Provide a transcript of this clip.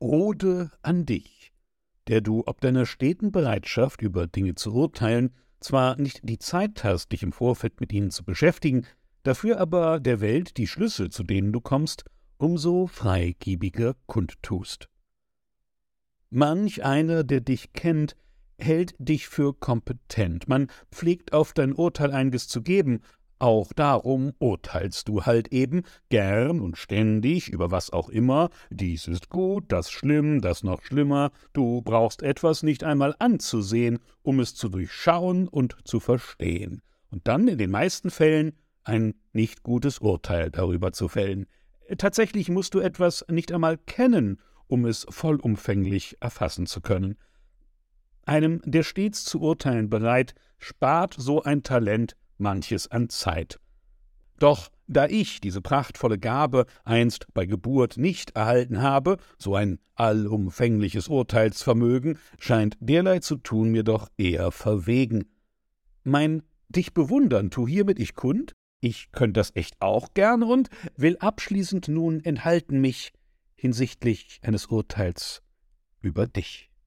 Ode an dich, der du ob deiner steten Bereitschaft, über Dinge zu urteilen, zwar nicht die Zeit hast, dich im Vorfeld mit ihnen zu beschäftigen, dafür aber der Welt die Schlüsse, zu denen du kommst, umso freigiebiger kundtust. Manch einer, der dich kennt, hält dich für kompetent, man pflegt auf dein Urteil einiges zu geben, auch darum urteilst du halt eben gern und ständig über was auch immer, dies ist gut, das schlimm, das noch schlimmer, du brauchst etwas nicht einmal anzusehen, um es zu durchschauen und zu verstehen, und dann in den meisten Fällen ein nicht gutes Urteil darüber zu fällen. Tatsächlich musst du etwas nicht einmal kennen, um es vollumfänglich erfassen zu können. Einem, der stets zu urteilen bereit, spart so ein Talent manches an Zeit. Doch da ich diese prachtvolle Gabe einst bei Geburt nicht erhalten habe, so ein allumfängliches Urteilsvermögen, scheint derlei zu tun mir doch eher verwegen. Mein dich bewundern tu hiermit ich kund, ich könnt das echt auch gern und will abschließend nun enthalten mich hinsichtlich eines Urteils über dich.